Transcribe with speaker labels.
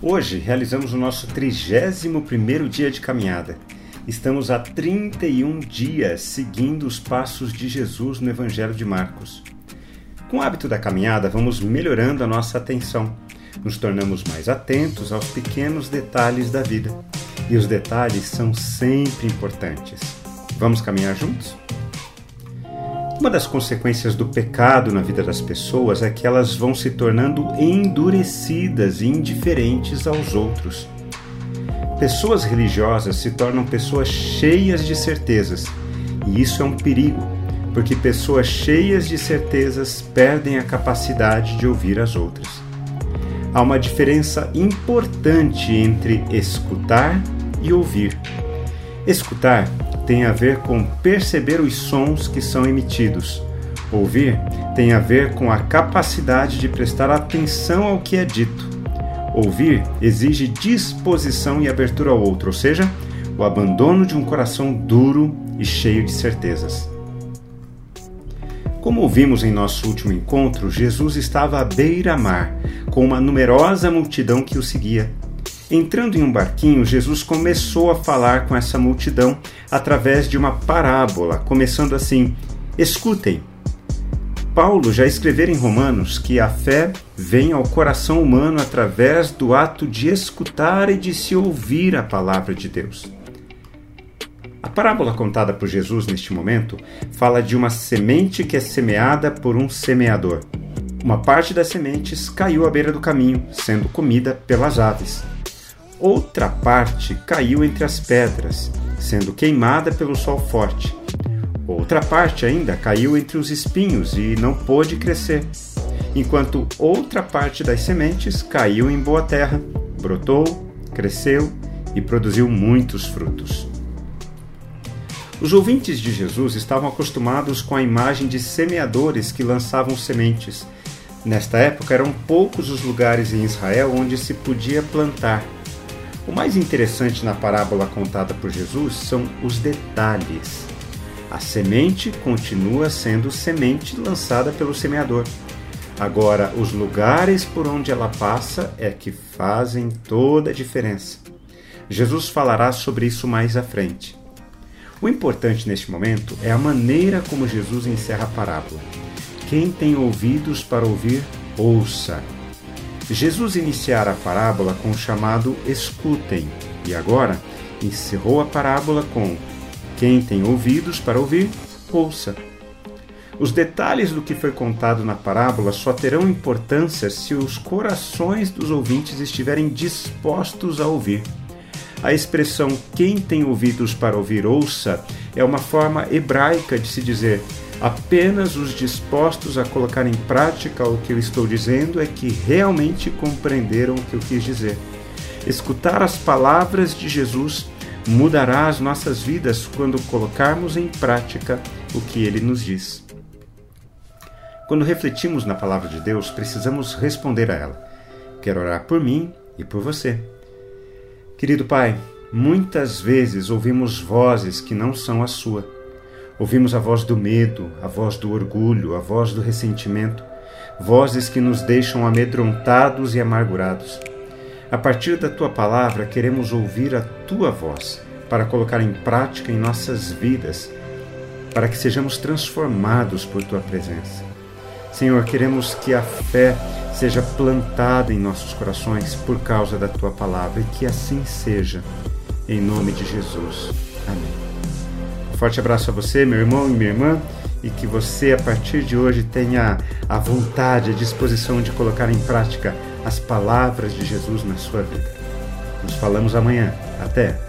Speaker 1: Hoje realizamos o nosso 31º dia de caminhada. Estamos há 31 dias seguindo os passos de Jesus no Evangelho de Marcos. Com o hábito da caminhada, vamos melhorando a nossa atenção. Nos tornamos mais atentos aos pequenos detalhes da vida. E os detalhes são sempre importantes. Vamos caminhar juntos? Uma das consequências do pecado na vida das pessoas é que elas vão se tornando endurecidas e indiferentes aos outros. Pessoas religiosas se tornam pessoas cheias de certezas, e isso é um perigo, porque pessoas cheias de certezas perdem a capacidade de ouvir as outras. Há uma diferença importante entre escutar e ouvir. Escutar tem a ver com perceber os sons que são emitidos. Ouvir tem a ver com a capacidade de prestar atenção ao que é dito. Ouvir exige disposição e abertura ao outro, ou seja, o abandono de um coração duro e cheio de certezas. Como ouvimos em nosso último encontro, Jesus estava à beira-mar, com uma numerosa multidão que o seguia. Entrando em um barquinho, Jesus começou a falar com essa multidão através de uma parábola, começando assim: Escutem. Paulo já escrevera em Romanos que a fé vem ao coração humano através do ato de escutar e de se ouvir a palavra de Deus. A parábola contada por Jesus neste momento fala de uma semente que é semeada por um semeador. Uma parte das sementes caiu à beira do caminho, sendo comida pelas aves. Outra parte caiu entre as pedras, sendo queimada pelo sol forte. Outra parte ainda caiu entre os espinhos e não pôde crescer, enquanto outra parte das sementes caiu em boa terra, brotou, cresceu e produziu muitos frutos. Os ouvintes de Jesus estavam acostumados com a imagem de semeadores que lançavam sementes. Nesta época, eram poucos os lugares em Israel onde se podia plantar o mais interessante na parábola contada por Jesus são os detalhes. A semente continua sendo semente lançada pelo semeador. Agora, os lugares por onde ela passa é que fazem toda a diferença. Jesus falará sobre isso mais à frente. O importante neste momento é a maneira como Jesus encerra a parábola. Quem tem ouvidos para ouvir, ouça. Jesus iniciara a parábola com o chamado escutem e agora encerrou a parábola com quem tem ouvidos para ouvir, ouça. Os detalhes do que foi contado na parábola só terão importância se os corações dos ouvintes estiverem dispostos a ouvir. A expressão quem tem ouvidos para ouvir, ouça é uma forma hebraica de se dizer Apenas os dispostos a colocar em prática o que eu estou dizendo é que realmente compreenderam o que eu quis dizer. Escutar as palavras de Jesus mudará as nossas vidas quando colocarmos em prática o que ele nos diz. Quando refletimos na palavra de Deus, precisamos responder a ela. Quero orar por mim e por você. Querido Pai, muitas vezes ouvimos vozes que não são a sua Ouvimos a voz do medo, a voz do orgulho, a voz do ressentimento, vozes que nos deixam amedrontados e amargurados. A partir da tua palavra, queremos ouvir a tua voz para colocar em prática em nossas vidas, para que sejamos transformados por tua presença. Senhor, queremos que a fé seja plantada em nossos corações por causa da tua palavra e que assim seja. Em nome de Jesus. Amém. Forte abraço a você, meu irmão e minha irmã, e que você, a partir de hoje, tenha a vontade, a disposição de colocar em prática as palavras de Jesus na sua vida. Nos falamos amanhã. Até!